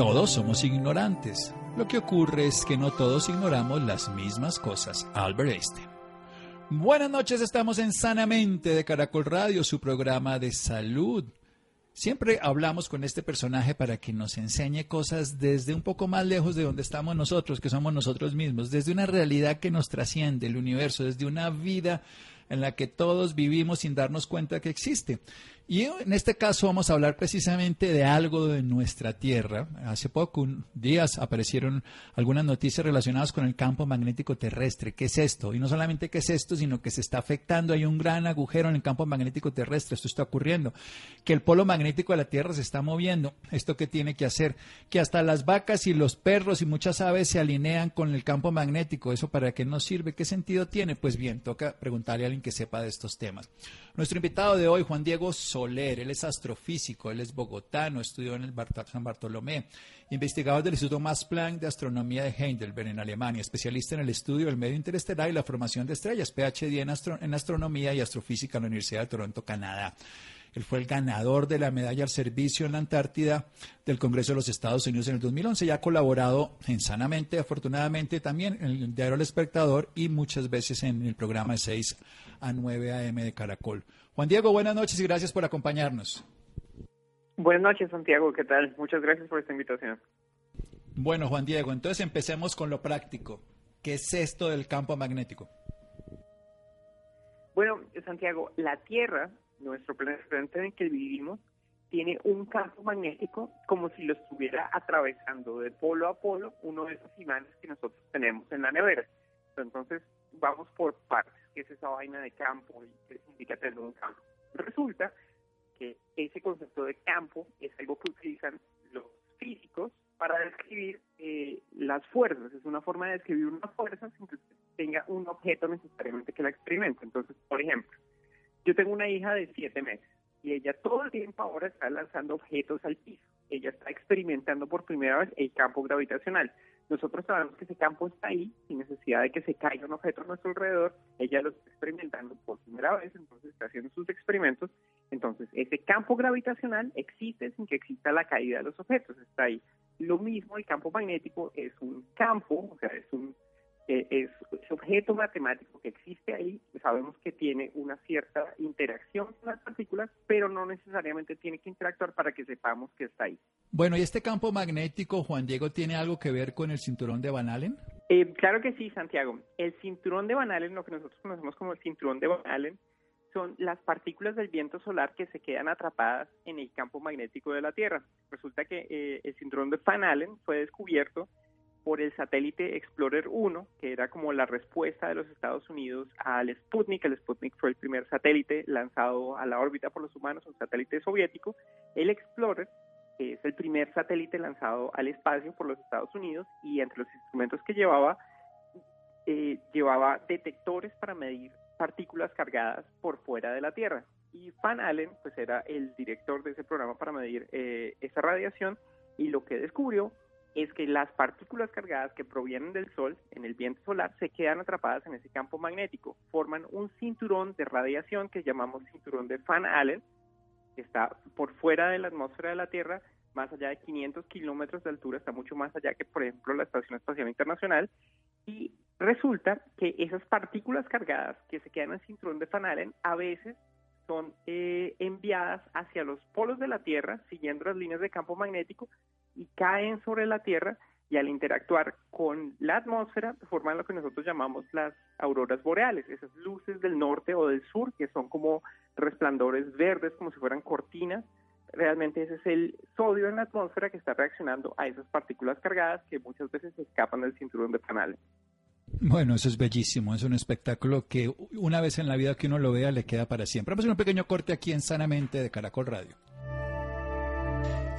Todos somos ignorantes. Lo que ocurre es que no todos ignoramos las mismas cosas. Albert Einstein. Buenas noches, estamos en Sanamente de Caracol Radio, su programa de salud. Siempre hablamos con este personaje para que nos enseñe cosas desde un poco más lejos de donde estamos nosotros, que somos nosotros mismos, desde una realidad que nos trasciende el universo, desde una vida en la que todos vivimos sin darnos cuenta que existe. Y en este caso vamos a hablar precisamente de algo de nuestra Tierra. Hace poco, días, aparecieron algunas noticias relacionadas con el campo magnético terrestre. ¿Qué es esto? Y no solamente qué es esto, sino que se está afectando. Hay un gran agujero en el campo magnético terrestre. Esto está ocurriendo. Que el polo magnético de la Tierra se está moviendo. ¿Esto qué tiene que hacer? Que hasta las vacas y los perros y muchas aves se alinean con el campo magnético. ¿Eso para qué nos sirve? ¿Qué sentido tiene? Pues bien, toca preguntarle a alguien que sepa de estos temas. Nuestro invitado de hoy, Juan Diego Soler, él es astrofísico, él es bogotano, estudió en el San Bartolomé, investigador del Instituto Max Planck de Astronomía de Heidelberg en Alemania, especialista en el estudio del medio interestelar y la formación de estrellas, PhD en, Astronomía y Astrofísica en la Universidad de Toronto, Canadá. Él fue el ganador de la medalla al servicio en la Antártida del Congreso de los Estados Unidos en el 2011 y ha colaborado en Sanamente, afortunadamente también en el diario El Espectador y muchas veces en el programa de 6 a 9 a.m. de Caracol. Juan Diego, buenas noches y gracias por acompañarnos. Buenas noches, Santiago. ¿Qué tal? Muchas gracias por esta invitación. Bueno, Juan Diego, entonces empecemos con lo práctico. ¿Qué es esto del campo magnético? Bueno, Santiago, la Tierra, nuestro planeta en el que vivimos, tiene un campo magnético como si lo estuviera atravesando de polo a polo uno de esos imanes que nosotros tenemos en la nevera. Entonces, vamos por partes, que es esa vaina de campo y que significa tener un campo. Resulta que ese concepto de campo es algo que utilizan los físicos para describir eh, las fuerzas. Es una forma de describir una fuerza sin que tenga un objeto necesariamente que la experimente. Entonces, por ejemplo, yo tengo una hija de siete meses y ella todo el tiempo ahora está lanzando objetos al piso. Ella está experimentando por primera vez el campo gravitacional. Nosotros sabemos que ese campo está ahí, sin necesidad de que se caiga un objeto a nuestro alrededor. Ella lo está experimentando por primera vez, entonces está haciendo sus experimentos. Entonces, ese campo gravitacional existe sin que exista la caída de los objetos, está ahí. Lo mismo, el campo magnético es un campo, o sea, es un es, ese objeto matemático que existe ahí, sabemos que tiene una cierta interacción con las partículas, pero no necesariamente tiene que interactuar para que sepamos que está ahí. Bueno, ¿y este campo magnético, Juan Diego, tiene algo que ver con el cinturón de Van Allen? Eh, claro que sí, Santiago. El cinturón de Van Allen, lo que nosotros conocemos como el cinturón de Van Allen, son las partículas del viento solar que se quedan atrapadas en el campo magnético de la Tierra. Resulta que eh, el cinturón de Van Allen fue descubierto por el satélite Explorer 1, que era como la respuesta de los Estados Unidos al Sputnik. El Sputnik fue el primer satélite lanzado a la órbita por los humanos, un satélite soviético. El Explorer que es el primer satélite lanzado al espacio por los Estados Unidos y entre los instrumentos que llevaba, eh, llevaba detectores para medir partículas cargadas por fuera de la Tierra. Y Van Allen, pues era el director de ese programa para medir eh, esa radiación y lo que descubrió es que las partículas cargadas que provienen del Sol en el viento solar se quedan atrapadas en ese campo magnético, forman un cinturón de radiación que llamamos cinturón de Van Allen, que está por fuera de la atmósfera de la Tierra, más allá de 500 kilómetros de altura, está mucho más allá que, por ejemplo, la Estación Espacial Internacional, y resulta que esas partículas cargadas que se quedan en el cinturón de Van Allen a veces son eh, enviadas hacia los polos de la Tierra, siguiendo las líneas de campo magnético, y caen sobre la Tierra y al interactuar con la atmósfera forman lo que nosotros llamamos las auroras boreales, esas luces del norte o del sur que son como resplandores verdes, como si fueran cortinas. Realmente ese es el sodio en la atmósfera que está reaccionando a esas partículas cargadas que muchas veces escapan del cinturón de canales. Bueno, eso es bellísimo, es un espectáculo que una vez en la vida que uno lo vea le queda para siempre. Vamos a hacer un pequeño corte aquí en Sanamente de Caracol Radio.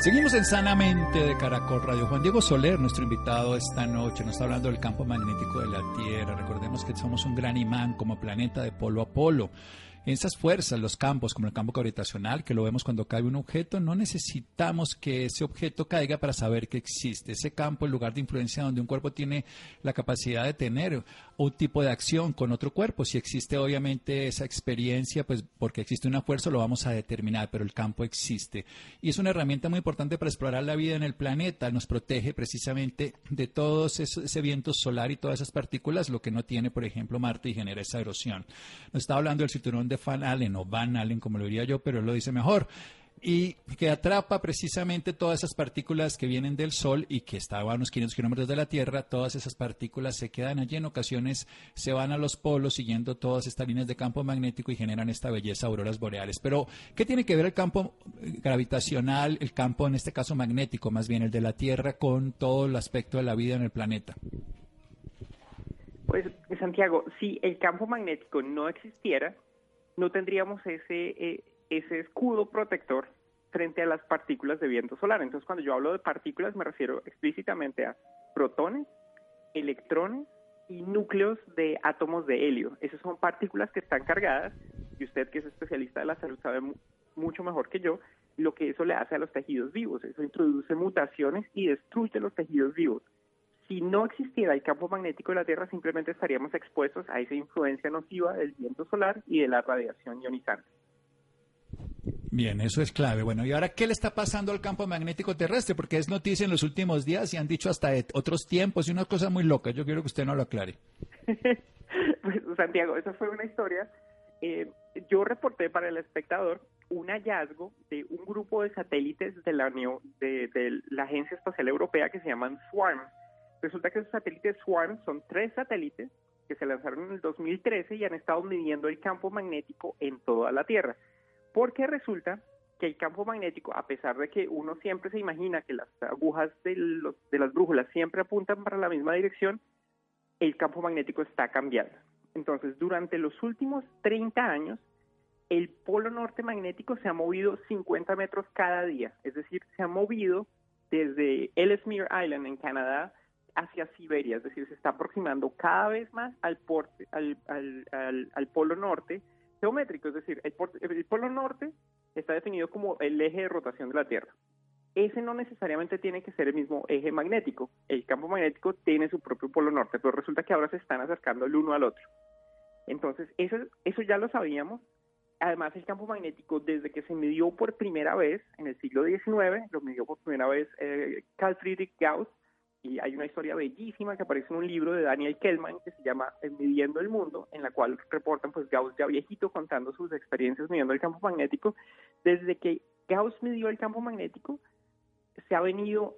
Seguimos en Sanamente de Caracol Radio. Juan Diego Soler, nuestro invitado esta noche, nos está hablando del campo magnético de la Tierra. Recordemos que somos un gran imán como planeta de polo a polo. Esas fuerzas, los campos, como el campo gravitacional, que lo vemos cuando cae un objeto, no necesitamos que ese objeto caiga para saber que existe. Ese campo, el lugar de influencia donde un cuerpo tiene la capacidad de tener un tipo de acción con otro cuerpo. Si existe obviamente esa experiencia, pues porque existe una fuerza lo vamos a determinar, pero el campo existe. Y es una herramienta muy importante para explorar la vida en el planeta. Nos protege precisamente de todo ese, viento solar y todas esas partículas, lo que no tiene, por ejemplo, Marte y genera esa erosión. Nos está hablando del cinturón de Van Allen o Van Allen, como lo diría yo, pero él lo dice mejor. Y que atrapa precisamente todas esas partículas que vienen del Sol y que estaban a unos 500 kilómetros de la Tierra, todas esas partículas se quedan allí, en ocasiones se van a los polos siguiendo todas estas líneas de campo magnético y generan esta belleza auroras boreales. Pero, ¿qué tiene que ver el campo gravitacional, el campo en este caso magnético, más bien el de la Tierra, con todo el aspecto de la vida en el planeta? Pues, Santiago, si el campo magnético no existiera, no tendríamos ese, eh, ese escudo protector frente a las partículas de viento solar. Entonces, cuando yo hablo de partículas, me refiero explícitamente a protones, electrones y núcleos de átomos de helio. Esas son partículas que están cargadas, y usted que es especialista de la salud sabe mucho mejor que yo, lo que eso le hace a los tejidos vivos. Eso introduce mutaciones y destruye los tejidos vivos si no existiera el campo magnético de la Tierra, simplemente estaríamos expuestos a esa influencia nociva del viento solar y de la radiación ionizante. Bien, eso es clave. Bueno, ¿y ahora qué le está pasando al campo magnético terrestre? Porque es noticia en los últimos días y han dicho hasta otros tiempos y una cosa muy loca. Yo quiero que usted no lo aclare. pues, Santiago, esa fue una historia. Eh, yo reporté para el espectador un hallazgo de un grupo de satélites de la, de, de la Agencia Espacial Europea que se llaman SWARM Resulta que esos satélites SWARM son tres satélites que se lanzaron en el 2013 y han estado midiendo el campo magnético en toda la Tierra. Porque resulta que el campo magnético, a pesar de que uno siempre se imagina que las agujas de, de las brújulas siempre apuntan para la misma dirección, el campo magnético está cambiando. Entonces, durante los últimos 30 años, el polo norte magnético se ha movido 50 metros cada día, es decir, se ha movido desde Ellesmere Island en Canadá hacia Siberia, es decir, se está aproximando cada vez más al, porte, al, al, polo norte geométrico, es decir, el, el polo norte está definido como el eje de rotación de la Tierra. Ese no necesariamente tiene que ser el mismo eje magnético. El campo magnético tiene su propio polo norte, pero resulta que ahora se están acercando el uno al otro. Entonces, eso, eso ya lo sabíamos. Además, el campo magnético, desde que se midió por primera vez en el siglo XIX, lo midió por primera vez eh, Carl Friedrich Gauss, y hay una historia bellísima que aparece en un libro de Daniel Kellman que se llama Midiendo el Mundo, en la cual reportan pues Gauss ya viejito contando sus experiencias midiendo el campo magnético. Desde que Gauss midió el campo magnético, se ha venido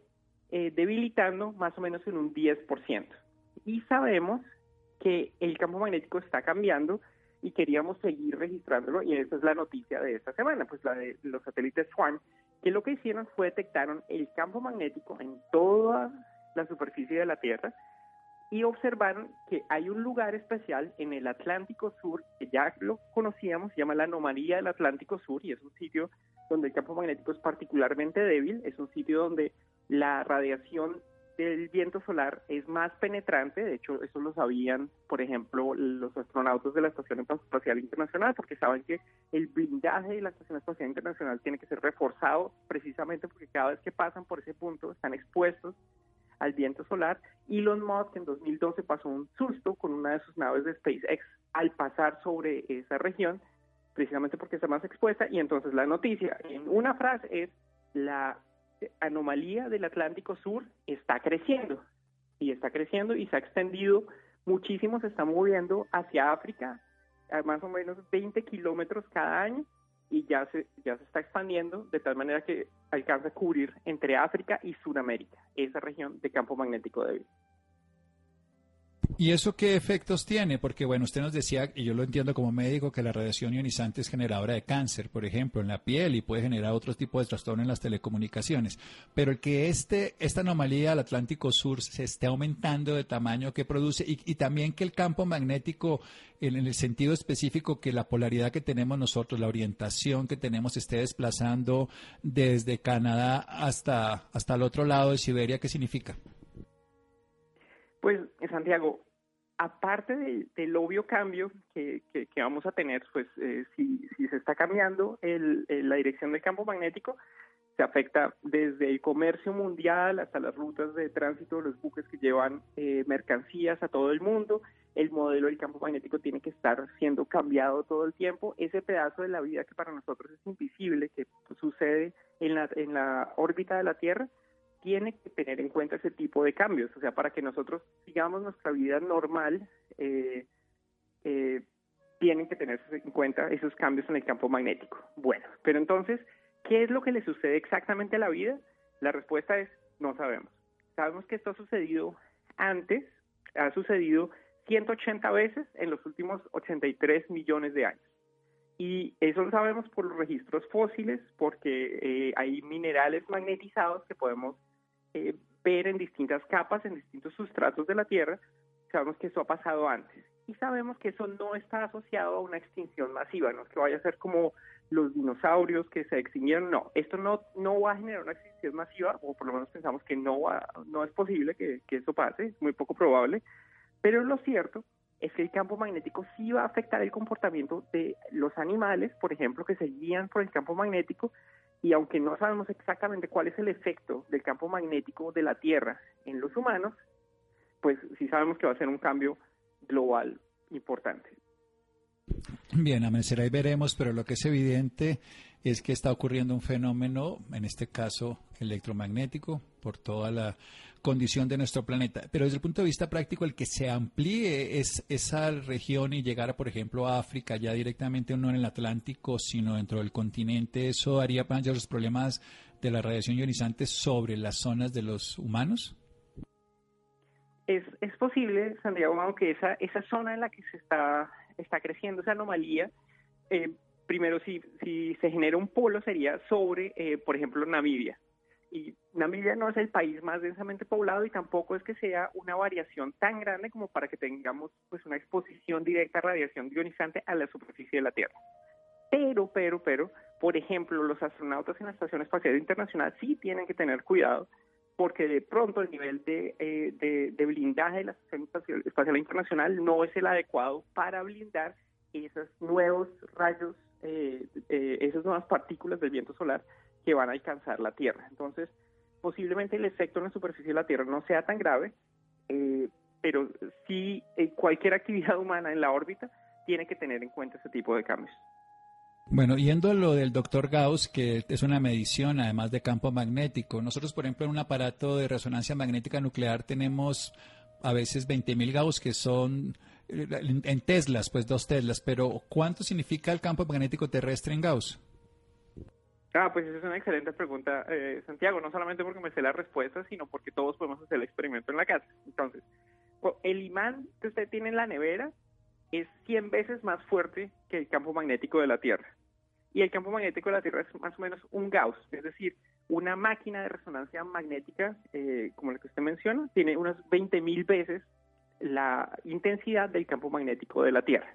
eh, debilitando más o menos en un 10%. Y sabemos que el campo magnético está cambiando y queríamos seguir registrándolo y esa es la noticia de esta semana, pues la de los satélites SWARM, que lo que hicieron fue detectaron el campo magnético en toda la superficie de la Tierra y observaron que hay un lugar especial en el Atlántico Sur, que ya lo conocíamos, se llama la anomalía del Atlántico Sur, y es un sitio donde el campo magnético es particularmente débil, es un sitio donde la radiación del viento solar es más penetrante, de hecho eso lo sabían, por ejemplo, los astronautas de la Estación Espacial Internacional, porque saben que el blindaje de la Estación Espacial Internacional tiene que ser reforzado precisamente porque cada vez que pasan por ese punto están expuestos al viento solar. Elon Musk en 2012 pasó un susto con una de sus naves de SpaceX al pasar sobre esa región, precisamente porque está más expuesta, y entonces la noticia en una frase es la anomalía del Atlántico Sur está creciendo, y está creciendo y se ha extendido muchísimo, se está moviendo hacia África, a más o menos 20 kilómetros cada año, y ya se, ya se está expandiendo de tal manera que alcanza a cubrir entre África y Sudamérica, esa región de campo magnético débil. ¿Y eso qué efectos tiene? Porque, bueno, usted nos decía, y yo lo entiendo como médico, que la radiación ionizante es generadora de cáncer, por ejemplo, en la piel y puede generar otros tipos de trastorno en las telecomunicaciones. Pero el que este, esta anomalía del Atlántico Sur se esté aumentando de tamaño que produce y, también que el campo magnético, en, en el sentido específico que la polaridad que tenemos nosotros, la orientación que tenemos, esté desplazando desde Canadá hasta, hasta el otro lado de Siberia, ¿qué significa? Pues, Santiago, aparte del, obvio cambio que, vamos a tener, pues eh, si, se está cambiando la dirección del campo magnético, se afecta desde el comercio mundial hasta las rutas de tránsito los buques que llevan eh, mercancías a todo el mundo. El modelo del campo magnético tiene que estar siendo cambiado todo el tiempo. Ese pedazo de la vida que para nosotros es invisible, que sucede en la, en la órbita de la Tierra, tiene que tener en cuenta ese tipo de cambios. O sea, para que nosotros sigamos nuestra vida normal, eh, eh, tienen que tener en cuenta esos cambios en el campo magnético. Bueno, pero entonces, ¿qué es lo que le sucede exactamente a la vida? La respuesta es, no sabemos. Sabemos que esto ha sucedido antes, ha sucedido 180 veces en los últimos 83 millones de años. Y eso lo sabemos por los registros fósiles, porque eh, hay minerales magnetizados que podemos eh, ver en distintas capas, en distintos sustratos de la Tierra, sabemos que eso ha pasado antes. Y sabemos que eso no está asociado a una extinción masiva, no es que vaya a ser como los dinosaurios que se extinguieron, no, esto no, no va a generar una extinción masiva, o por lo menos pensamos que no, va, no es posible que, que eso pase, es muy poco probable, pero lo cierto es que el campo magnético sí va a afectar el comportamiento de los animales, por ejemplo, que se guían por el campo magnético, y aunque no sabemos exactamente cuál es el efecto del campo magnético de la Tierra en los humanos, pues sí sabemos que va a ser un cambio global importante. Bien, amanecerá y veremos, pero lo que es evidente es que está ocurriendo un fenómeno, en este caso electromagnético, por toda la condición de nuestro planeta. Pero desde el punto de vista práctico, el que se amplíe es, esa región y llegar, por ejemplo, a África, ya directamente no en el Atlántico, sino dentro del continente, ¿eso haría mayor los problemas de la radiación ionizante sobre las zonas de los humanos? Es, es posible, Santiago, aunque esa, esa zona en la que se está, está creciendo esa anomalía, eh, primero si, si se genera un polo sería sobre, eh, por ejemplo, Namibia y Namibia no es el país más densamente poblado y tampoco es que sea una variación tan grande como para que tengamos pues una exposición directa a radiación ionizante a la superficie de la Tierra. Pero, pero, pero, por ejemplo, los astronautas en la Estación Espacial Internacional sí tienen que tener cuidado porque de pronto el nivel de, eh, de, blindaje de la Estación Espacial, Internacional no es el adecuado para blindar esos nuevos rayos, eh, eh, esas nuevas partículas del viento solar que van a alcanzar la Tierra. Entonces, posiblemente el efecto en la superficie de la Tierra no sea tan grave, eh, pero sí eh, cualquier actividad humana en la órbita tiene que tener en cuenta ese tipo de cambios. Bueno, yendo a lo del doctor Gauss, que es una medición además de campo magnético, nosotros, por ejemplo, en un aparato de resonancia magnética nuclear tenemos a veces 20.000 Gauss, que son en Teslas, pues dos Teslas, pero ¿cuánto significa el campo magnético terrestre en Gauss? Ah, pues esa es una excelente pregunta, eh, Santiago, no solamente porque me sé la respuesta, sino porque todos podemos hacer el experimento en la casa. Entonces, el imán que usted tiene en la nevera es 100 veces más fuerte que el campo magnético de la Tierra. Y el campo magnético de la Tierra es más o menos un Gauss, es decir, una máquina de resonancia magnética, eh, como la que usted menciona, tiene unas 20.000 veces la intensidad del campo magnético de la Tierra.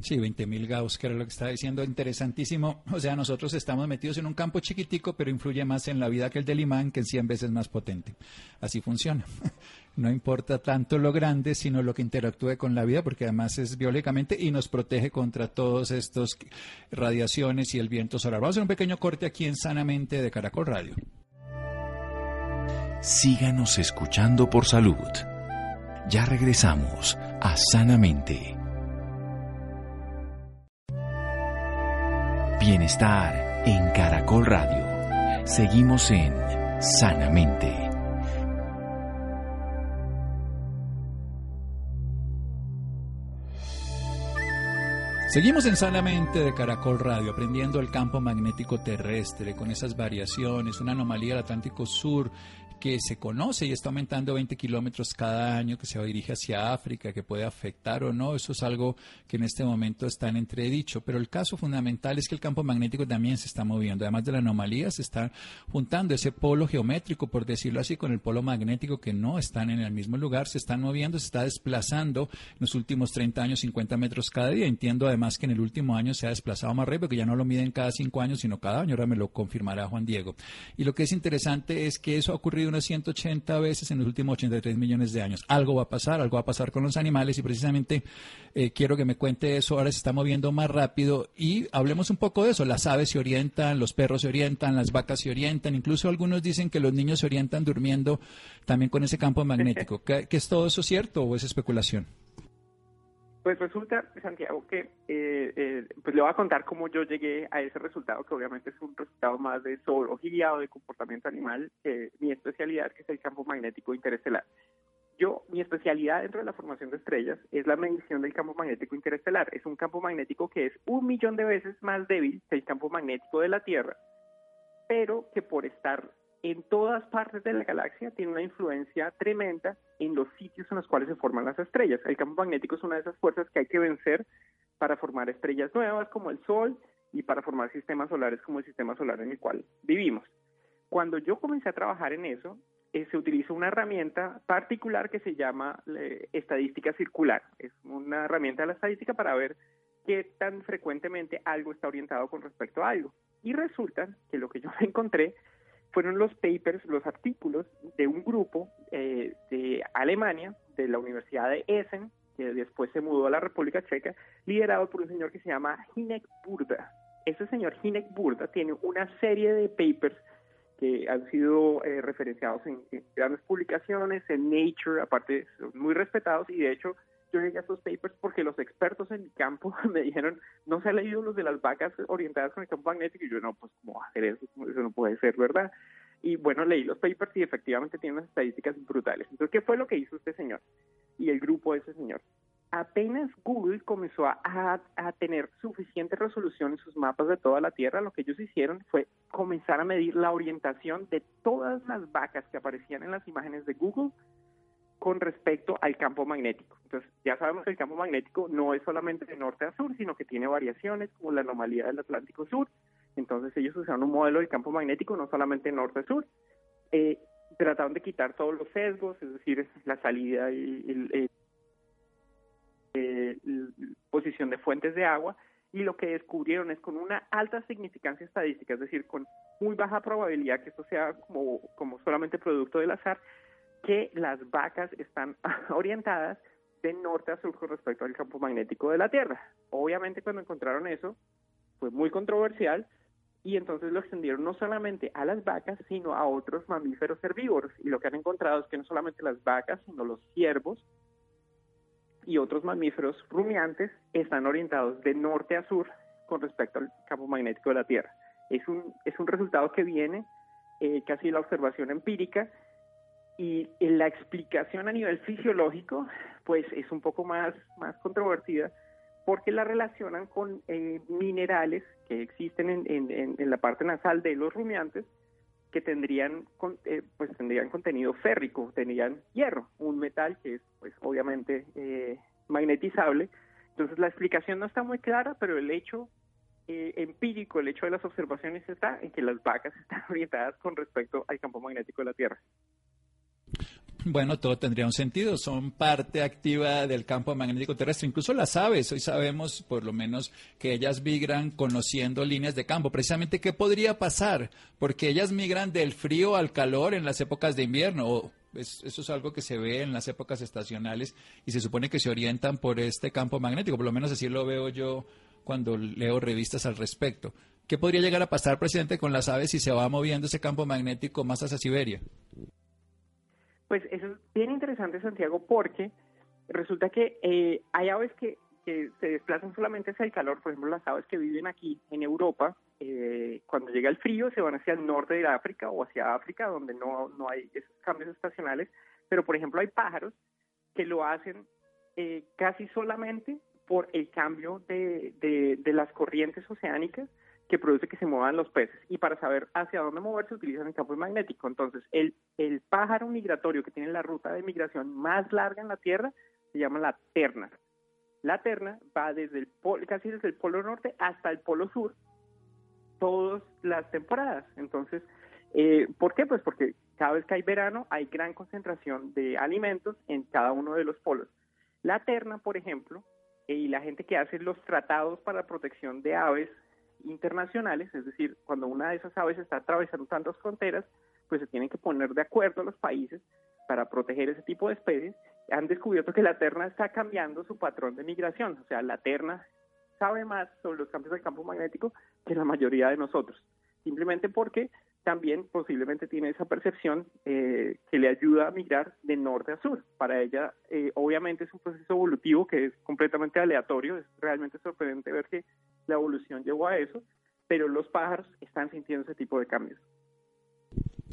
Sí, 20.000 Gauss, que era lo que estaba diciendo, interesantísimo. O sea, nosotros estamos metidos en un campo chiquitico, pero influye más en la vida que el del imán, que en 100 veces más potente. Así funciona. No importa tanto lo grande, sino lo que interactúe con la vida, porque además es biológicamente y nos protege contra todos estos radiaciones y el viento solar. Vamos a hacer un pequeño corte aquí en Sanamente de Caracol Radio. Síganos escuchando por salud. Ya regresamos a Sanamente. Bienestar en Caracol Radio. Seguimos en Sanamente. Seguimos en Sanamente de Caracol Radio, aprendiendo el campo magnético terrestre con esas variaciones, una anomalía del Atlántico Sur que se conoce y está aumentando 20 kilómetros cada año, que se dirige hacia África, que puede afectar o no, eso es algo que en este momento está en entredicho. Pero el caso fundamental es que el campo magnético también se está moviendo. Además de la anomalía, se está juntando ese polo geométrico, por decirlo así, con el polo magnético que no están en el mismo lugar, se están moviendo, se está desplazando en los últimos 30 años 50 metros cada día. Entiendo además que en el último año se ha desplazado más rápido, que ya no lo miden cada cinco años, sino cada año. Ahora me lo confirmará Juan Diego. Y lo que es interesante es que eso ha ocurrido unas 180 veces en los últimos 83 millones de años. Algo va a pasar, algo va a pasar con los animales y precisamente eh, quiero que me cuente eso. Ahora se está moviendo más rápido y hablemos un poco de eso. Las aves se orientan, los perros se orientan, las vacas se orientan, incluso algunos dicen que los niños se orientan durmiendo también con ese campo magnético. ¿Qué, es todo eso cierto o es especulación? Pues resulta, Santiago, que eh, eh, pues le voy a contar cómo yo llegué a ese resultado, que obviamente es un resultado más de zoología o de comportamiento animal, que mi especialidad, que es el campo magnético interestelar. Yo, mi especialidad dentro de la formación de estrellas es la medición del campo magnético interestelar. Es un campo magnético que es un millón de veces más débil que el campo magnético de la Tierra, pero que por estar en todas partes de la galaxia tiene una influencia tremenda en los sitios en los cuales se forman las estrellas. El campo magnético es una de esas fuerzas que hay que vencer para formar estrellas nuevas como el Sol y para formar sistemas solares como el sistema solar en el cual vivimos. Cuando yo comencé a trabajar en eso, eh, se utilizó una herramienta particular que se llama eh, estadística circular. Es una herramienta de la estadística para ver qué tan frecuentemente algo está orientado con respecto a algo. Y resulta que lo que yo encontré fueron los papers, los artículos de un grupo eh, de Alemania, de la Universidad de Essen, que después se mudó a la República Checa, liderado por un señor que se llama Hinek Burda. Ese señor Hinek Burda tiene una serie de papers que han sido eh, referenciados en, grandes publicaciones, en Nature, aparte son muy respetados y de hecho yo llegué a esos papers porque los expertos en mi campo me dijeron, no se ha leído los de las vacas orientadas con el campo magnético y yo no, pues cómo va a hacer eso, eso no puede ser, ¿verdad? Y bueno, leí los papers y efectivamente tienen unas estadísticas brutales. Entonces, ¿qué fue lo que hizo este señor y el grupo de ese señor? Apenas Google comenzó a, a, tener suficiente resolución en sus mapas de toda la Tierra, lo que ellos hicieron fue comenzar a medir la orientación de todas las vacas que aparecían en las imágenes de Google con respecto al campo magnético. Entonces, ya sabemos que el campo magnético no es solamente de norte a sur, sino que tiene variaciones como la anomalía del Atlántico Sur, entonces ellos usaron un modelo de campo magnético no solamente norte-sur, eh, trataron de quitar todos los sesgos, es decir, la salida y eh, la posición de fuentes de agua, y lo que descubrieron es con una alta significancia estadística, es decir, con muy baja probabilidad que esto sea como, como solamente producto del azar, que las vacas están orientadas de norte a sur con respecto al campo magnético de la Tierra. Obviamente cuando encontraron eso, fue muy controversial, y entonces lo extendieron no solamente a las vacas, sino a otros mamíferos herbívoros. Y lo que han encontrado es que no solamente las vacas, sino los ciervos y otros mamíferos rumiantes están orientados de norte a sur con respecto al campo magnético de la Tierra. Es un, es un resultado que viene eh, casi de la observación empírica y la explicación a nivel fisiológico pues es un poco más, más controvertida porque la relacionan con eh, minerales que existen en, la parte nasal de los rumiantes que tendrían eh, pues tendrían contenido férrico, tendrían hierro, un metal que es pues obviamente eh, magnetizable. Entonces la explicación no está muy clara, pero el hecho empírico, el hecho de las observaciones está en que las vacas están orientadas con respecto al campo magnético de la Tierra. Bueno, todo tendría un sentido. Son parte activa del campo magnético terrestre. Incluso las aves, hoy sabemos por lo menos que ellas migran conociendo líneas de campo. Precisamente, ¿qué podría pasar? Porque ellas migran del frío al calor en las épocas de invierno. eso es algo que se ve en las épocas estacionales y se supone que se orientan por este campo magnético. Por lo menos así lo veo yo cuando leo revistas al respecto. ¿Qué podría llegar a pasar, presidente, con las aves si se va moviendo ese campo magnético más hacia Siberia? Pues eso es bien interesante, Santiago, porque resulta que eh, hay aves que, se desplazan solamente hacia el calor, por ejemplo, las aves que viven aquí en Europa, eh, cuando llega el frío se van hacia el norte de África o hacia África, donde no, no hay esos cambios estacionales, pero por ejemplo hay pájaros que lo hacen eh, casi solamente por el cambio de, de las corrientes oceánicas que produce que se muevan los peces. Y para saber hacia dónde moverse utilizan el campo magnético. Entonces, el, el pájaro migratorio que tiene la ruta de migración más larga en la Tierra se llama la terna. La terna va desde el casi desde el polo norte hasta el polo sur, todas las temporadas. Entonces, eh, ¿por qué? Pues porque cada vez que hay verano hay gran concentración de alimentos en cada uno de los polos. La terna, por ejemplo, y la gente que hace los tratados para protección de aves internacionales, es decir, cuando una de esas aves está atravesando tantas fronteras, pues se tienen que poner de acuerdo los países para proteger ese tipo de especies. Han descubierto que la terna está cambiando su patrón de migración, o sea, la terna sabe más sobre los cambios del campo magnético que la mayoría de nosotros, simplemente porque también posiblemente tiene esa percepción eh, que le ayuda a migrar de norte a sur. Para ella, eh, obviamente, es un proceso evolutivo que es completamente aleatorio. Es realmente sorprendente ver que la evolución llevó a eso, pero los pájaros están sintiendo ese tipo de cambios.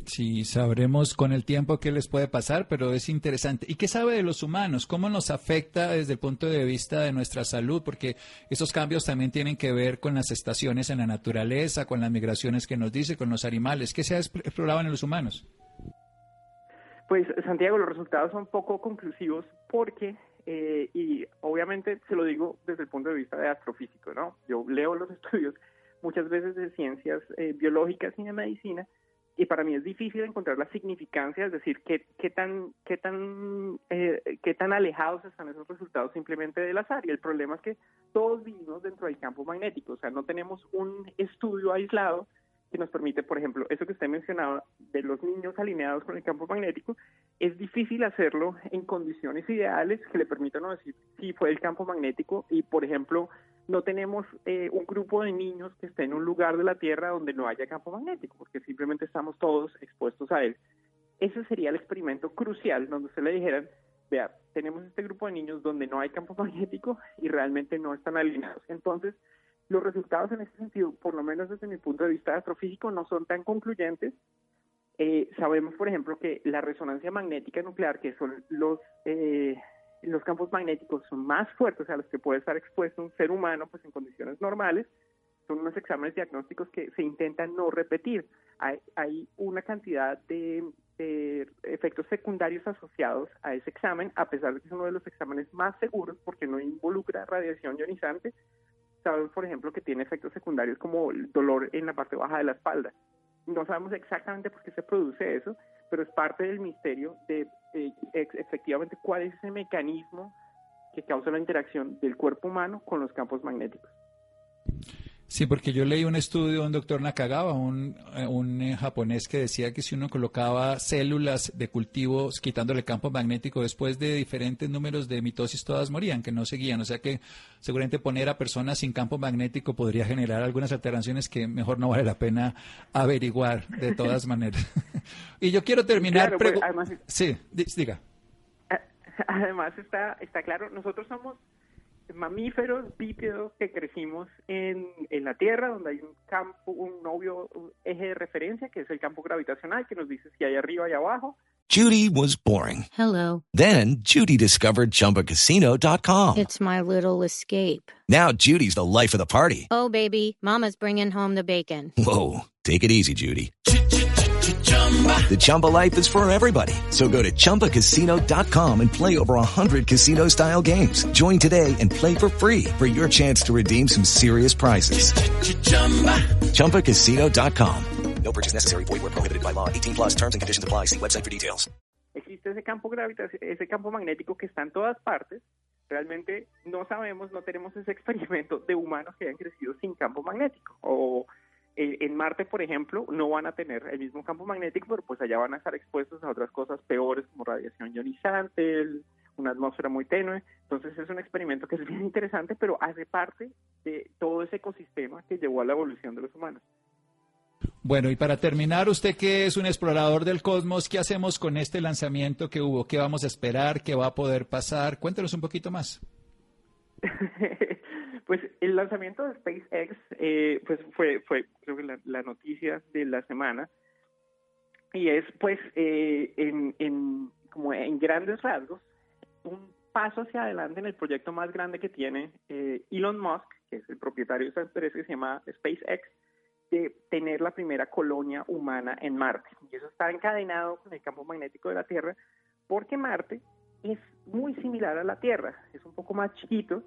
Sí, sabremos con el tiempo qué les puede pasar, pero es interesante. ¿Y qué sabe de los humanos? ¿Cómo nos afecta desde el punto de vista de nuestra salud? Porque esos cambios también tienen que ver con las estaciones en la naturaleza, con las migraciones que nos dice, con los animales. ¿Qué se ha explorado en los humanos? Pues, Santiago, los resultados son poco conclusivos porque, eh, y obviamente se lo digo desde el punto de vista de astrofísico, ¿no? Yo leo los estudios muchas veces de ciencias eh, biológicas y de medicina y para mí es difícil encontrar la significancia, es decir, qué, qué tan qué tan eh, qué tan alejados están esos resultados simplemente del azar. Y el problema es que todos vivimos dentro del campo magnético, o sea, no tenemos un estudio aislado que nos permite, por ejemplo, eso que usted mencionaba de los niños alineados con el campo magnético, es difícil hacerlo en condiciones ideales que le permitan decir si fue el campo magnético y, por ejemplo, no tenemos eh, un grupo de niños que esté en un lugar de la Tierra donde no haya campo magnético, porque simplemente estamos todos expuestos a él. Ese sería el experimento crucial donde se le dijeran, vea, tenemos este grupo de niños donde no hay campo magnético y realmente no están alineados. Entonces, los resultados en ese sentido, por lo menos desde mi punto de vista astrofísico, no son tan concluyentes. Eh, sabemos, por ejemplo, que la resonancia magnética nuclear, que son los eh, los campos magnéticos más fuertes a los que puede estar expuesto un ser humano pues en condiciones normales, son unos exámenes diagnósticos que se intentan no repetir. Hay, hay una cantidad de, efectos secundarios asociados a ese examen, a pesar de que es uno de los exámenes más seguros porque no involucra radiación ionizante. Sabemos, por ejemplo, que tiene efectos secundarios como el dolor en la parte baja de la espalda. No sabemos exactamente por qué se produce eso, pero es parte del misterio de eh, efectivamente cuál es ese mecanismo que causa la interacción del cuerpo humano con los campos magnéticos. Sí, porque yo leí un estudio de un doctor Nakagawa, un, eh, un eh, japonés que decía que si uno colocaba células de cultivos quitándole campo magnético después de diferentes números de mitosis, todas morían, que no seguían. O sea que seguramente poner a personas sin campo magnético podría generar algunas alteraciones que mejor no vale la pena averiguar de todas maneras. y yo quiero terminar. Pues, sí, diga. Además está, está claro, nosotros somos mamíferos bípedos que crecimos en, en la Tierra, donde hay un campo, un obvio eje de referencia, que es el campo gravitacional, que nos dice si hay arriba y abajo. Judy was boring. Hello. Then Judy discovered ChumbaCasino.com. It's my little escape. Now Judy's the life of the party. Oh, baby, mama's bringing home the bacon. Whoa, take it easy, Judy. The Chumba life is for everybody. So go to ChumbaCasino.com and play over 100 casino style games. Join today and play for free for your chance to redeem some serious prizes. ChumbaCasino.com. No purchase necessary. Void where prohibited by law. 18 plus terms and conditions apply. See website for details. existe ese campo gravitacional, ese campo magnético que está en todas partes, realmente no sabemos, no tenemos ese experimento de humanos que hayan crecido sin campo magnético. O en Marte, por ejemplo, no van a tener el mismo campo magnético, pero pues allá van a estar expuestos a otras cosas peores como radiación ionizante, una atmósfera muy tenue. Entonces es un experimento que es bien interesante, pero hace parte de todo ese ecosistema que llevó a la evolución de los humanos. Bueno, y para terminar, usted que es un explorador del cosmos, ¿qué hacemos con este lanzamiento que hubo? ¿Qué vamos a esperar? ¿Qué va a poder pasar? Cuéntanos un poquito más. pues el lanzamiento de SpaceX eh, pues fue, fue creo que la, noticia de la semana y es pues eh, en, en, como en grandes rasgos un paso hacia adelante en el proyecto más grande que tiene eh, Elon Musk, que es el propietario de esa empresa que se llama SpaceX, de tener la primera colonia humana en Marte. Y eso está encadenado con el campo magnético de la Tierra, porque Marte es muy similar a la Tierra, es un poco más chiquito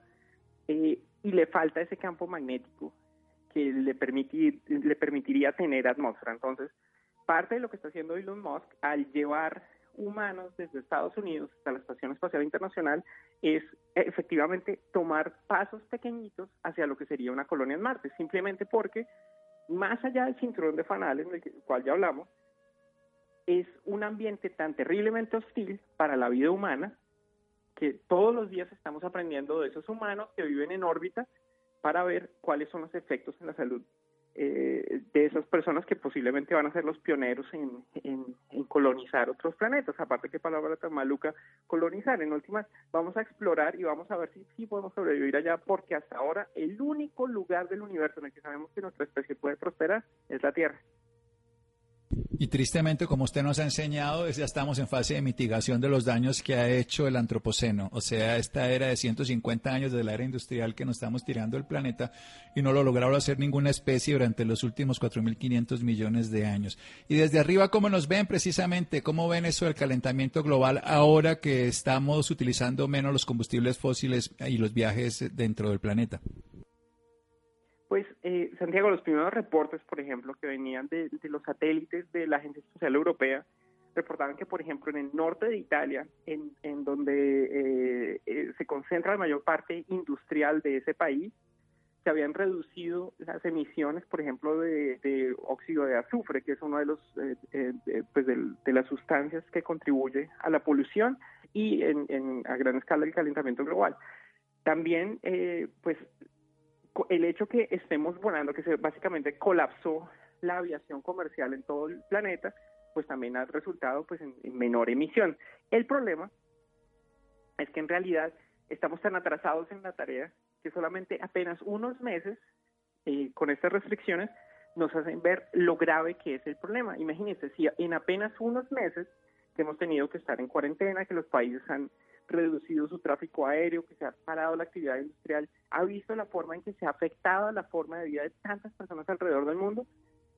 eh, y le falta ese campo magnético que le, permitir, le permitiría tener atmósfera. Entonces, parte de lo que está haciendo Elon Musk al llevar humanos desde Estados Unidos hasta la Estación Espacial Internacional es efectivamente tomar pasos pequeñitos hacia lo que sería una colonia en Marte, simplemente porque más allá del cinturón de fanales, del cual ya hablamos, es un ambiente tan terriblemente hostil para la vida humana que todos los días estamos aprendiendo de esos humanos que viven en órbita para ver cuáles son los efectos en la salud eh, de esas personas que posiblemente van a ser los pioneros en, colonizar otros planetas. Aparte, qué palabra tan maluca colonizar. En últimas, vamos a explorar y vamos a ver si, si podemos sobrevivir allá, porque hasta ahora el único lugar del universo en el que sabemos que nuestra especie puede prosperar es la Tierra. Y tristemente, como usted nos ha enseñado, ya estamos en fase de mitigación de los daños que ha hecho el antropoceno. O sea, esta era de 150 años de la era industrial que nos estamos tirando el planeta y no lo lograron hacer ninguna especie durante los últimos 4.500 millones de años. Y desde arriba, ¿cómo nos ven precisamente? ¿Cómo ven eso del calentamiento global ahora que estamos utilizando menos los combustibles fósiles y los viajes dentro del planeta? Pues, eh, Santiago, los primeros reportes, por ejemplo, que venían de, los satélites de la Agencia Espacial Europea, reportaban que, por ejemplo, en el norte de Italia, en, donde eh, eh, se concentra la mayor parte industrial de ese país, se habían reducido las emisiones, por ejemplo, de, óxido de azufre, que es una de los pues de, las sustancias que contribuye a la polución y en, a gran escala el calentamiento global. También, pues el hecho que estemos volando, que se básicamente colapsó la aviación comercial en todo el planeta, pues también ha resultado pues en, menor emisión. El problema es que en realidad estamos tan atrasados en la tarea que solamente apenas unos meses eh, con estas restricciones nos hacen ver lo grave que es el problema. Imagínense, si en apenas unos meses que hemos tenido que estar en cuarentena, que los países han reducido su tráfico aéreo, que se ha parado la actividad industrial, ha visto la forma en que se ha afectado la forma de vida de tantas personas alrededor del mundo.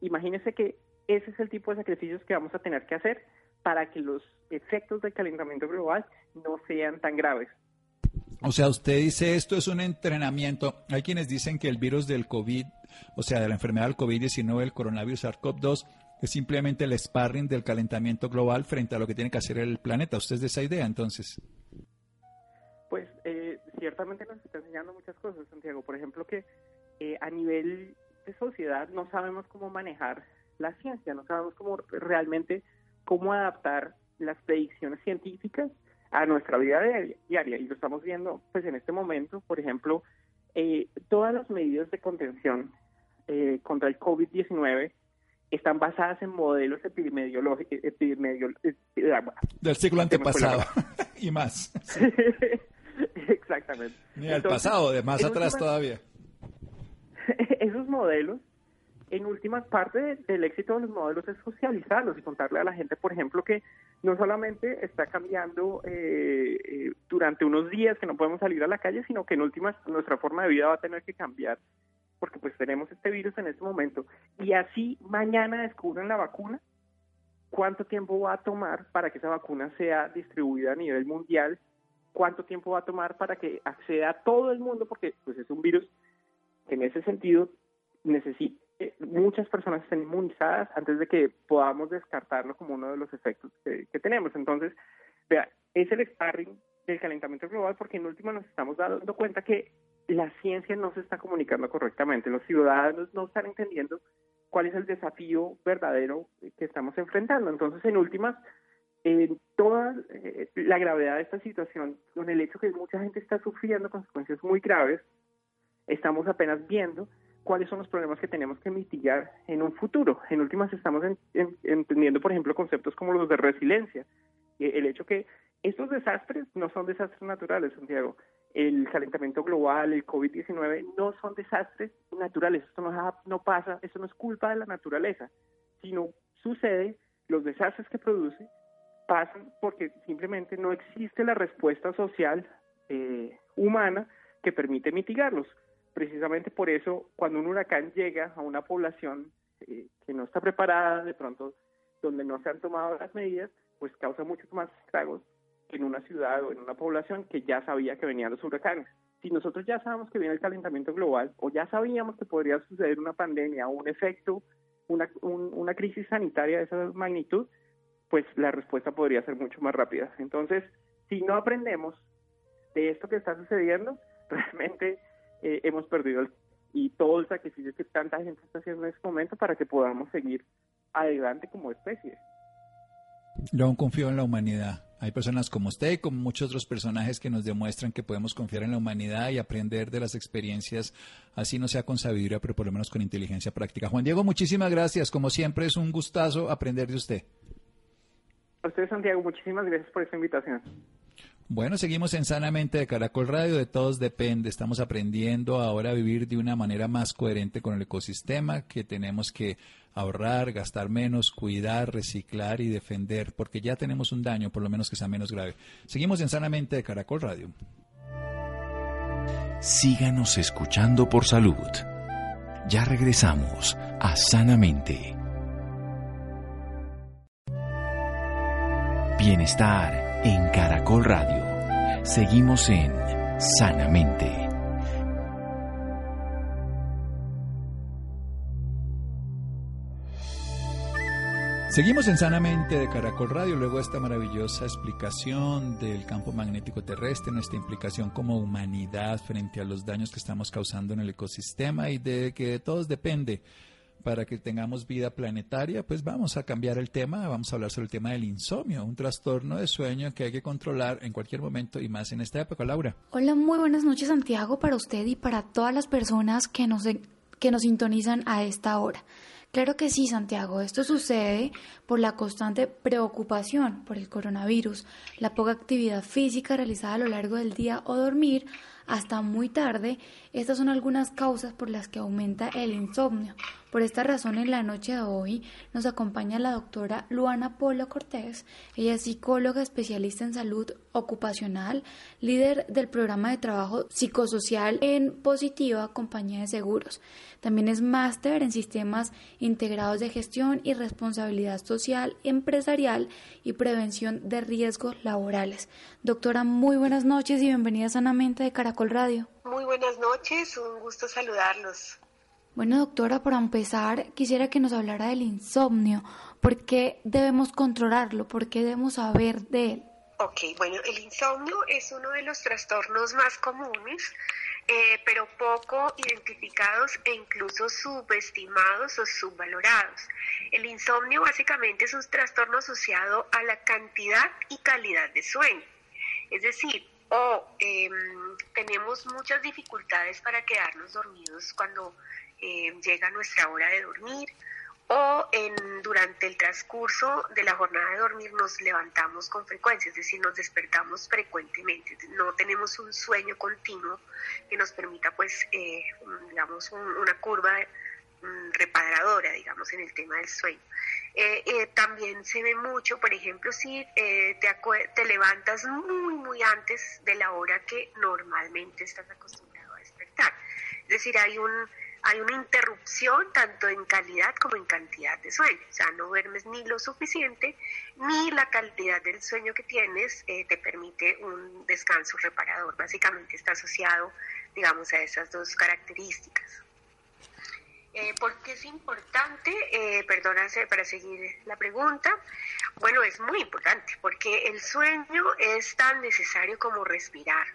Imagínese que ese es el tipo de sacrificios que vamos a tener que hacer para que los efectos del calentamiento global no sean tan graves. O sea, usted dice esto es un entrenamiento. Hay quienes dicen que el virus del COVID, o sea, de la enfermedad del COVID-19, el coronavirus SARS-CoV-2, es simplemente el sparring del calentamiento global frente a lo que tiene que hacer el planeta. ¿Usted es de esa idea entonces? Eh, ciertamente nos está enseñando muchas cosas, Santiago. Por ejemplo, que eh, a nivel de sociedad no sabemos cómo manejar la ciencia, no sabemos cómo realmente cómo adaptar las predicciones científicas a nuestra vida diaria. Y lo estamos viendo pues en este momento, por ejemplo, eh, todas las medidas de contención contra el COVID-19 están basadas en modelos epidemiológicos del siglo antepasado y más. Exactamente. Ni al pasado, de más atrás todavía. Esos modelos, en últimas parte del éxito de los modelos es socializarlos y contarle a la gente, por ejemplo, que no solamente está cambiando eh, eh, durante unos días que no podemos salir a la calle, sino que en últimas nuestra forma de vida va a tener que cambiar porque pues tenemos este virus en este momento. Y así mañana descubren la vacuna, ¿cuánto tiempo va a tomar para que esa vacuna sea distribuida a nivel mundial? ¿Cuánto tiempo va a tomar para que acceda a todo el mundo? Porque pues es un virus que en ese sentido necesita, eh, muchas personas estén inmunizadas antes de que podamos descartarlo como uno de los efectos que, tenemos. Entonces, vea, es el sparring del calentamiento global porque en última nos estamos dando cuenta que la ciencia no se está comunicando correctamente, los ciudadanos no están entendiendo cuál es el desafío verdadero que estamos enfrentando. Entonces, en últimas, en toda eh, la gravedad de esta situación, con el hecho que mucha gente está sufriendo consecuencias muy graves, estamos apenas viendo cuáles son los problemas que tenemos que mitigar en un futuro. En últimas estamos entendiendo, por ejemplo, conceptos como los de resiliencia. El hecho que estos desastres no son desastres naturales, Santiago. El calentamiento global, el COVID-19 no son desastres naturales. Esto no, no pasa, esto no es culpa de la naturaleza, sino sucede, los desastres que produce pasan porque simplemente no existe la respuesta social eh, humana que permite mitigarlos precisamente por eso cuando un huracán llega a una población eh, que no está preparada, de pronto donde no se han tomado las medidas, pues causa muchos más estragos que en una ciudad o en una población que ya sabía que venían los huracanes. Si nosotros ya sabemos que viene el calentamiento global o ya sabíamos que podría suceder una pandemia o un efecto, una, una crisis sanitaria de esa magnitud, pues la respuesta podría ser mucho más rápida. Entonces, si no aprendemos de esto que está sucediendo, realmente eh, hemos perdido y todo el sacrificio que tanta gente está haciendo en este momento para que podamos seguir adelante como especie. Yo confío en la humanidad. Hay personas como usted y como muchos otros personajes que nos demuestran que podemos confiar en la humanidad y aprender de las experiencias, así no sea con sabiduría, pero por lo menos con inteligencia práctica. Juan Diego, muchísimas gracias. Como siempre, es un gustazo aprender de usted. A usted, Santiago, muchísimas gracias por esta invitación. Bueno, seguimos en Sanamente de Caracol Radio, de todos depende. Estamos aprendiendo ahora a vivir de una manera más coherente con el ecosistema, que tenemos que ahorrar, gastar menos, cuidar, reciclar y defender, porque ya tenemos un daño, por lo menos que sea menos grave. Seguimos en Sanamente de Caracol Radio. Síganos escuchando por salud. Ya regresamos a Sanamente. Bienestar en Caracol Radio. Seguimos en Sanamente. Seguimos en Sanamente de Caracol Radio, luego esta maravillosa explicación del campo magnético terrestre, nuestra implicación como humanidad frente a los daños que estamos causando en el ecosistema y de que de todos depende para que tengamos vida planetaria, pues vamos a cambiar el tema, vamos a hablar sobre el tema del insomnio, un trastorno de sueño que hay que controlar en cualquier momento y más en esta época, Laura. Hola, muy buenas noches Santiago para usted y para todas las personas que nos, que nos sintonizan a esta hora. Claro que sí, Santiago. Esto sucede por la constante preocupación por el coronavirus, la poca actividad física realizada a lo largo del día o dormir hasta muy tarde. Estas son algunas causas por las que aumenta el insomnio. Por esta razón, en la noche de hoy nos acompaña la doctora Luana Polo Cortés. Ella es psicóloga especialista en salud ocupacional, líder del programa de trabajo psicosocial en Positiva Compañía de Seguros. También es máster en sistemas integrados de gestión y responsabilidad social empresarial y prevención de riesgos laborales. Doctora, muy buenas noches y bienvenida sanamente de Caracol Radio. Muy buenas noches, un gusto saludarlos. Bueno, doctora, para empezar, quisiera que nos hablara del insomnio. ¿Por qué debemos controlarlo? ¿Por qué debemos saber de él? Ok, bueno, el insomnio es uno de los trastornos más comunes, eh, pero poco identificados e incluso subestimados o subvalorados. El insomnio básicamente es un trastorno asociado a la cantidad y calidad de sueño. Es decir, o em, tenemos muchas dificultades para quedarnos dormidos cuando eh, llega nuestra hora de dormir o en, durante el transcurso de la jornada de dormir nos levantamos con frecuencia, es decir, nos despertamos frecuentemente, no tenemos un sueño continuo que nos permita, pues, eh, digamos, una curva mm, reparadora, digamos, en el tema del sueño. Eh, también se ve mucho, por ejemplo, si te, te levantas muy, muy antes de la hora que normalmente estás acostumbrado a despertar. Es decir, hay un hay una interrupción tanto en calidad como en cantidad de sueño. O sea, no duermes ni lo suficiente, ni la calidad del sueño que tienes eh, te permite un descanso reparador. Básicamente está asociado, digamos, a esas dos características. Eh, ¿Por qué es importante? Eh, perdónase para seguir la pregunta. Bueno, es muy importante porque el sueño es tan necesario como respirar.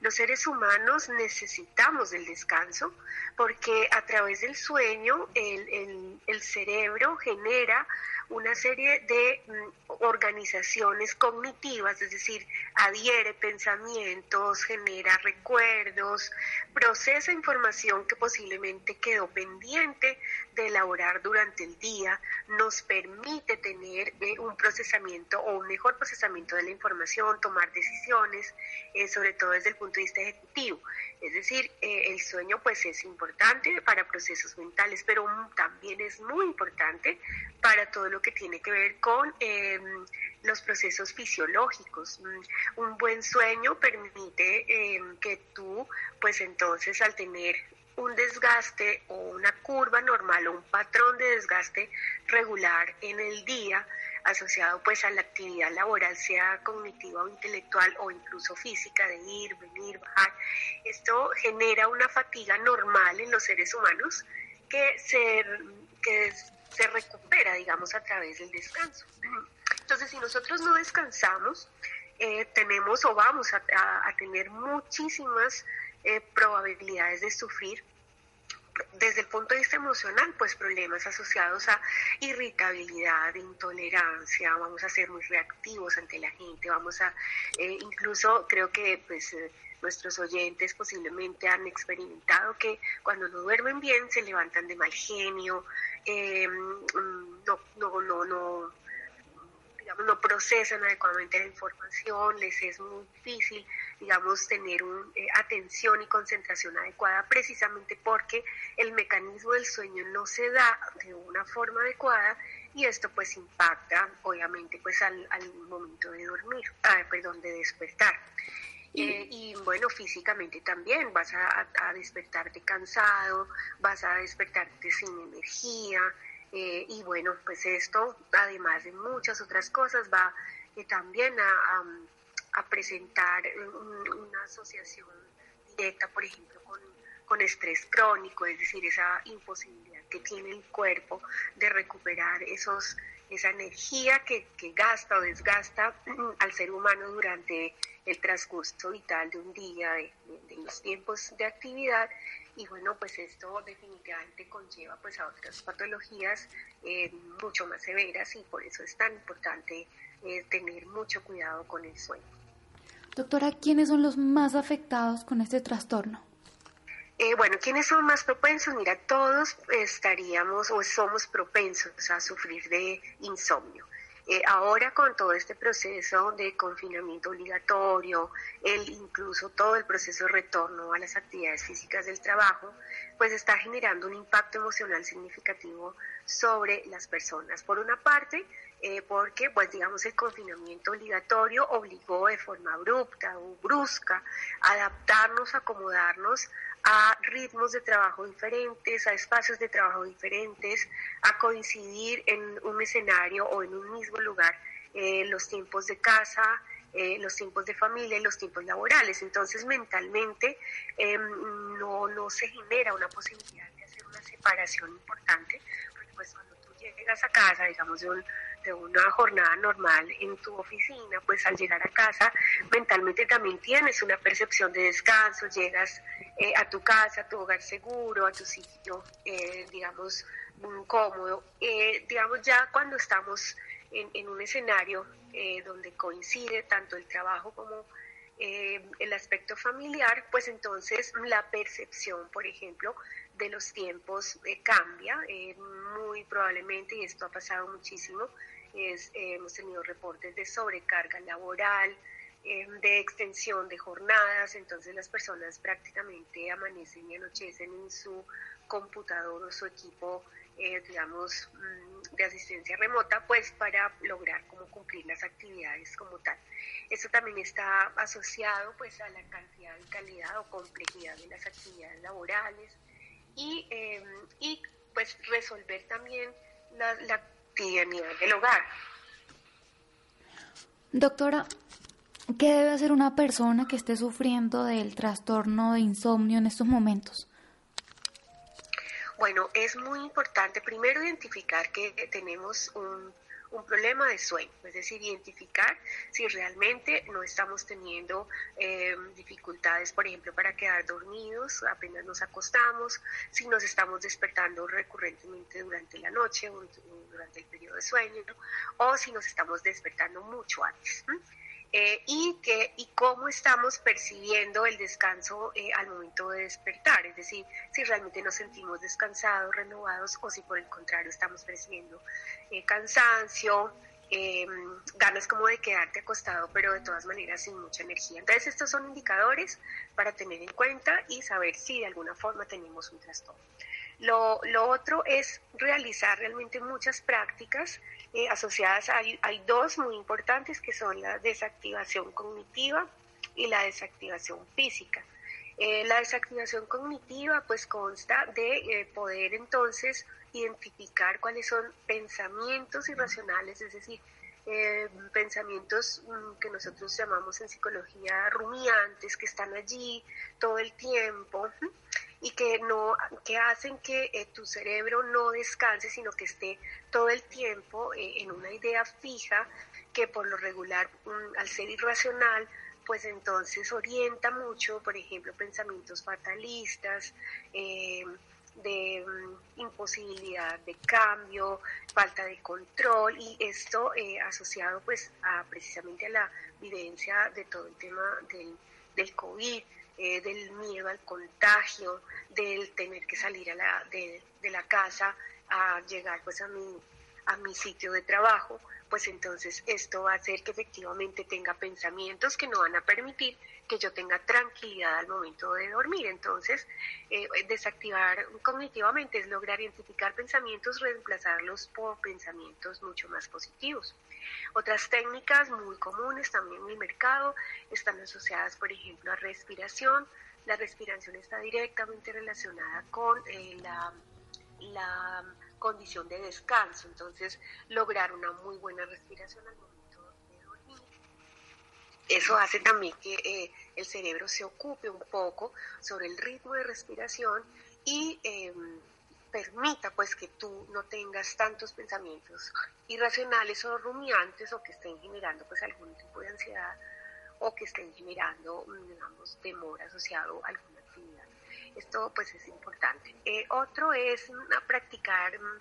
Los seres humanos necesitamos del descanso porque a través del sueño el, el cerebro genera una serie de mm, organizaciones cognitivas, es decir, adhiere pensamientos, genera recuerdos, procesa información que posiblemente quedó pendiente de elaborar durante el día, nos permite tener eh, un procesamiento o un mejor procesamiento de la información, tomar decisiones, eh, sobre todo desde el punto de vista ejecutivo. Es decir, eh, el sueño pues es importante para procesos mentales, pero también es muy importante para todo lo que tiene que ver con em, los procesos fisiológicos. Mm, un buen sueño permite em, que tú pues entonces al tener un desgaste o una curva normal o un patrón de desgaste regular en el día, asociado pues a la actividad laboral, sea cognitiva o intelectual o incluso física, de ir, venir, bajar. Esto genera una fatiga normal en los seres humanos que se, que se recupera, digamos, a través del descanso. Entonces, si nosotros no descansamos, eh, tenemos o vamos a, tener muchísimas eh, probabilidades de sufrir desde el punto de vista emocional, pues problemas asociados a irritabilidad, intolerancia, vamos a ser muy reactivos ante la gente, vamos a, eh, incluso creo que pues eh, nuestros oyentes posiblemente han experimentado que cuando no duermen bien se levantan de mal genio, eh, mm, no, no, no, no no procesan adecuadamente la información, les es muy difícil, digamos, tener un, eh, atención y concentración adecuada precisamente porque el mecanismo del sueño no se da de una forma adecuada y esto pues impacta obviamente pues al, momento de dormir, ah, perdón, de despertar. Eh, y bueno, físicamente también vas a, a, despertarte cansado, vas a despertarte sin energía, eh, y bueno, pues esto, además de muchas otras cosas, va eh, también a, presentar una asociación directa, por ejemplo, con, estrés crónico, es decir, esa imposibilidad que tiene el cuerpo de recuperar esos esa energía que, que, gasta o desgasta al ser humano durante el transcurso vital de un día, de, los tiempos de actividad y bueno, pues esto definitivamente conlleva pues a otras patologías eh, mucho más severas y por eso es tan importante eh, tener mucho cuidado con el sueño. Doctora, ¿quiénes son los más afectados con este trastorno? Eh, bueno, ¿quiénes son más propensos? Mira, todos estaríamos o somos propensos a sufrir de insomnio. Eh, ahora con todo este proceso de confinamiento obligatorio, el incluso todo el proceso de retorno a las actividades físicas del trabajo, pues está generando un impacto emocional significativo sobre las personas. Por una parte, eh, porque pues digamos el confinamiento obligatorio obligó de forma abrupta o brusca a adaptarnos, acomodarnos a ritmos de trabajo diferentes, a espacios de trabajo diferentes, a coincidir en un escenario o en un mismo lugar eh, los tiempos de casa, eh, los tiempos de familia y los tiempos laborales. Entonces mentalmente em, no, no se genera una posibilidad de hacer una separación importante, porque pues cuando llegas a casa, digamos, de un de una jornada normal en tu oficina, pues al llegar a casa mentalmente también tienes una percepción de descanso, llegas eh, a tu casa, a tu hogar seguro, a tu sitio, eh, digamos, cómodo. Eh, digamos, ya cuando estamos en, en un escenario donde coincide tanto el trabajo como el aspecto familiar, pues entonces la percepción, por ejemplo, de los tiempos cambia muy probablemente, y esto ha pasado muchísimo, es, hemos tenido reportes de sobrecarga laboral, Em, de extensión de jornadas, entonces las personas prácticamente amanecen y anochecen en su computador o su equipo, eh, digamos, mm, de asistencia remota, pues para lograr como cumplir las actividades como tal. Esto también está asociado pues a la cantidad y calidad o complejidad de las actividades laborales y, em, y pues resolver también la, la cotidianidad del hogar. Doctora, ¿Qué debe hacer una persona que esté sufriendo del trastorno de insomnio en estos momentos? Bueno, es muy importante primero identificar que tenemos un, un problema de sueño, es decir, identificar si realmente no estamos teniendo eh, dificultades, por ejemplo, para quedar dormidos apenas nos acostamos, si nos estamos despertando recurrentemente durante la noche o durante el periodo de sueño, o si nos estamos despertando mucho antes. Y, que, y cómo estamos percibiendo el descanso eh, al momento de despertar, es decir, si realmente nos sentimos descansados, renovados o si por el contrario estamos percibiendo eh, cansancio, ganas como de quedarte acostado, pero de todas maneras sin mucha energía. Entonces estos son indicadores para tener en cuenta y saber si de alguna forma tenemos un trastorno. Lo, lo otro es realizar realmente muchas prácticas eh, asociadas, hay, hay dos muy importantes que son la desactivación cognitiva y la desactivación física. Eh, la desactivación cognitiva pues consta de eh, poder entonces identificar cuáles son pensamientos irracionales, es decir, pensamientos mm, que nosotros llamamos en psicología rumiantes, que están allí todo el tiempo y que no que hacen que eh, tu cerebro no descanse sino que esté todo el tiempo eh, en una idea fija que por lo regular mm, al ser irracional pues entonces orienta mucho por ejemplo pensamientos fatalistas eh, de mm, imposibilidad de cambio, falta de control y esto asociado pues a precisamente a la vivencia de todo el tema del, del COVID, eh, del miedo al contagio, del tener que salir a la, de, de, la casa a llegar pues a mi, a mi sitio de trabajo, pues entonces esto va a hacer que efectivamente tenga pensamientos que no van a permitir que yo tenga tranquilidad al momento de dormir. Entonces, eh, desactivar cognitivamente es lograr identificar pensamientos, reemplazarlos por pensamientos mucho más positivos. Otras técnicas muy comunes también en el mercado están asociadas, por ejemplo, a respiración. La respiración está directamente relacionada con eh, la, la condición de descanso, entonces lograr una muy buena respiración al eso hace también que eh, el cerebro se ocupe un poco sobre el ritmo de respiración y em, permita pues que tú no tengas tantos pensamientos irracionales o rumiantes o que estén generando pues algún tipo de ansiedad o que estén generando digamos temor asociado a alguna. Esto pues es importante. Eh, otro es mm, practicar mm,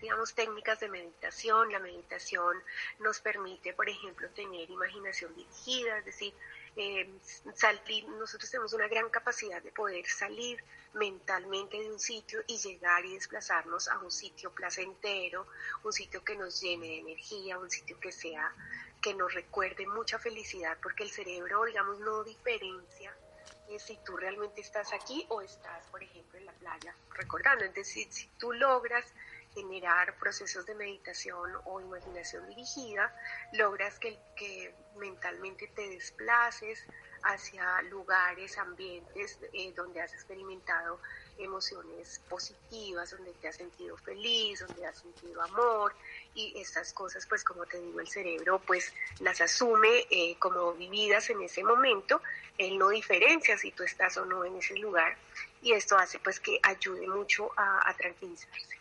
digamos, técnicas de meditación. La meditación nos permite, por ejemplo, tener imaginación dirigida, es decir, eh, salir, nosotros tenemos una gran capacidad de poder salir mentalmente de un sitio y llegar y desplazarnos a un sitio placentero, un sitio que nos llene de energía, un sitio que sea, que nos recuerde mucha felicidad, porque el cerebro, digamos, no diferencia si tú realmente estás aquí o estás, por ejemplo, en la playa recordando. Entonces, si tú logras generar procesos de meditación o imaginación dirigida, logras que, que mentalmente te desplaces hacia lugares, ambientes eh, donde has experimentado emociones positivas, donde te has sentido feliz, donde has sentido amor y estas cosas, pues como te digo, el cerebro pues las asume eh, como vividas en ese momento, él no diferencia si tú estás o no en ese lugar y esto hace pues que ayude mucho a tranquilizarse.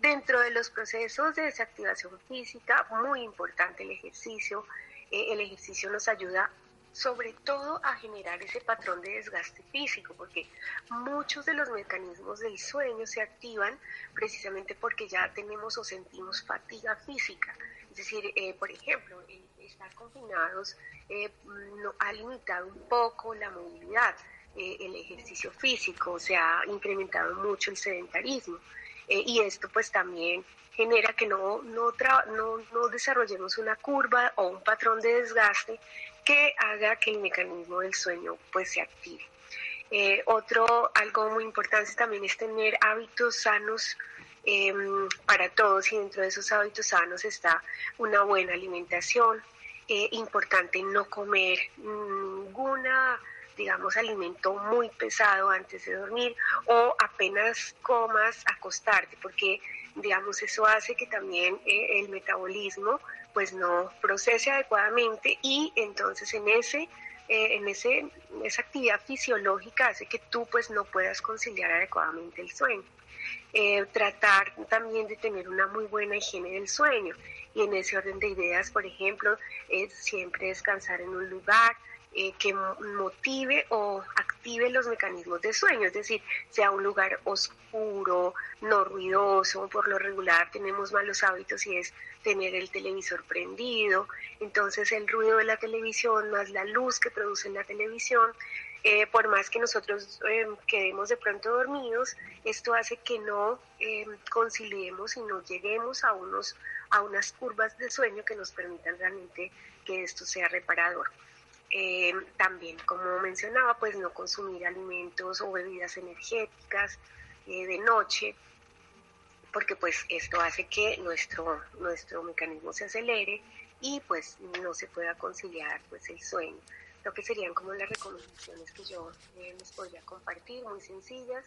Dentro de los procesos de desactivación física, muy importante el ejercicio. Eh, el ejercicio nos ayuda sobre todo a generar ese patrón de desgaste físico, porque muchos de los mecanismos del sueño se activan precisamente porque ya tenemos o sentimos fatiga física. Es decir, eh, por ejemplo, estar confinados eh, ha limitado un poco la movilidad, el ejercicio físico, se ha incrementado mucho el sedentarismo. Eh, y esto pues también genera que no, no, no, desarrollemos una curva o un patrón de desgaste que haga que el mecanismo del sueño pues se active. Eh, otro, algo muy importante también es tener hábitos sanos em, para todos y dentro de esos hábitos sanos está una buena alimentación, eh, importante no comer ninguna digamos, alimento muy pesado antes de dormir o apenas comas acostarte, porque, digamos, eso hace que también eh, el metabolismo pues no procese adecuadamente y entonces en ese eh, en ese, esa actividad fisiológica hace que tú pues no puedas conciliar adecuadamente el sueño. eh, tratar también de tener una muy buena higiene del sueño. Y en ese orden de ideas, por ejemplo, es siempre descansar en un lugar eh, que motive o active los mecanismos de sueño, es decir, sea un lugar oscuro, no ruidoso, por lo regular tenemos malos hábitos y es tener el televisor prendido, entonces el ruido de la televisión más la luz que produce la televisión eh, por más que nosotros eh, quedemos de pronto dormidos, esto hace que no conciliemos y no lleguemos a, unos, a unas curvas de sueño que nos permitan realmente que esto sea reparador. Eh, también, como mencionaba, pues no consumir alimentos o bebidas energéticas eh, de noche, porque pues esto hace que nuestro, nuestro mecanismo se acelere y pues no se pueda conciliar pues el sueño. Lo que serían como las recomendaciones que yo eh, les podría compartir, muy sencillas,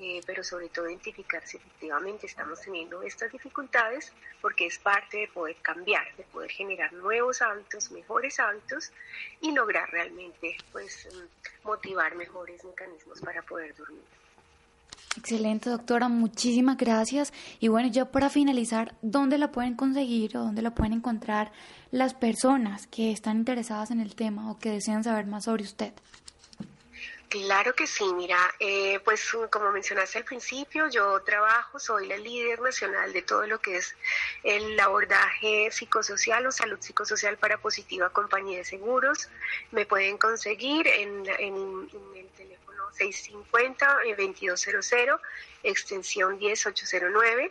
eh, pero sobre todo identificar si efectivamente estamos teniendo estas dificultades, porque es parte de poder cambiar, de poder generar nuevos hábitos, mejores hábitos y lograr realmente pues mm, motivar mejores mecanismos para poder dormir. Excelente, doctora, muchísimas gracias. Y bueno, ya para finalizar, ¿dónde la pueden conseguir o dónde la pueden encontrar las personas que están interesadas en el tema o que desean saber más sobre usted? Claro que sí, mira, eh, pues como mencionaste al principio, yo trabajo, soy la líder nacional de todo lo que es el abordaje psicosocial o salud psicosocial para Positiva Compañía de Seguros. Me pueden conseguir en, el teléfono 650-2200, eh, extensión 10809.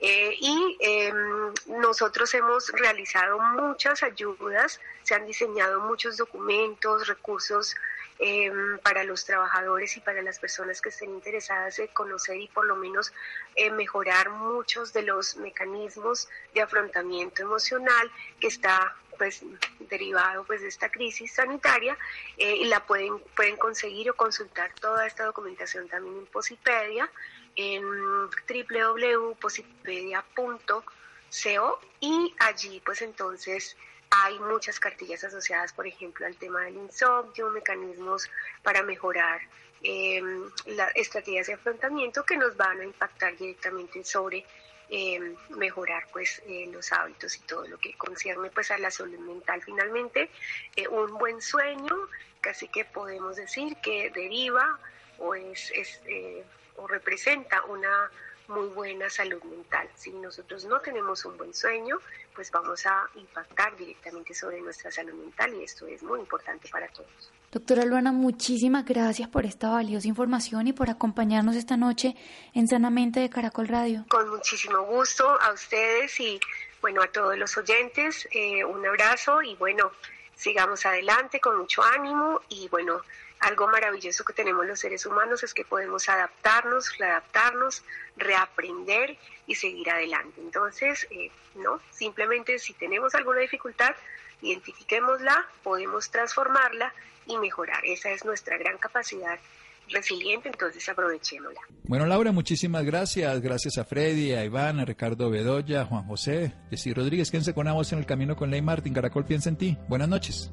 Eh, y em, nosotros hemos realizado muchas ayudas, se han diseñado muchos documentos, recursos Em, para los trabajadores y para las personas que estén interesadas en conocer y por lo menos eh, mejorar muchos de los mecanismos de afrontamiento emocional que está pues derivado pues de esta crisis sanitaria eh, y la pueden pueden conseguir o consultar toda esta documentación también en Posipedia en www.posipedia.co y allí pues entonces hay muchas cartillas asociadas, por ejemplo, al tema del insomnio, mecanismos para mejorar em, las estrategias de afrontamiento que nos van a impactar directamente sobre em, mejorar pues eh, los hábitos y todo lo que concierne pues a la salud mental. Finalmente, eh, un buen sueño, casi que podemos decir que deriva o es, eh, o representa una muy buena salud mental. Si nosotros no tenemos un buen sueño, pues vamos a impactar directamente sobre nuestra salud mental y esto es muy importante para todos. Doctora Luana, muchísimas gracias por esta valiosa información y por acompañarnos esta noche en Sanamente de Caracol Radio. Con muchísimo gusto a ustedes y bueno, a todos los oyentes, eh, un abrazo y bueno, sigamos adelante con mucho ánimo y bueno, algo maravilloso que tenemos los seres humanos es que podemos adaptarnos, readaptarnos, reaprender y seguir adelante. Entonces, eh, no, simplemente si tenemos alguna dificultad, identifiquémosla, podemos transformarla y mejorar. Esa es nuestra gran capacidad resiliente, entonces aprovechémosla. Bueno, Laura, muchísimas gracias. Gracias a Freddy, a Iván, a Ricardo Bedoya, a Juan José, Jessy Rodríguez. Quédense con voz en el camino con Ley Martín. Caracol piensa en ti. Buenas noches.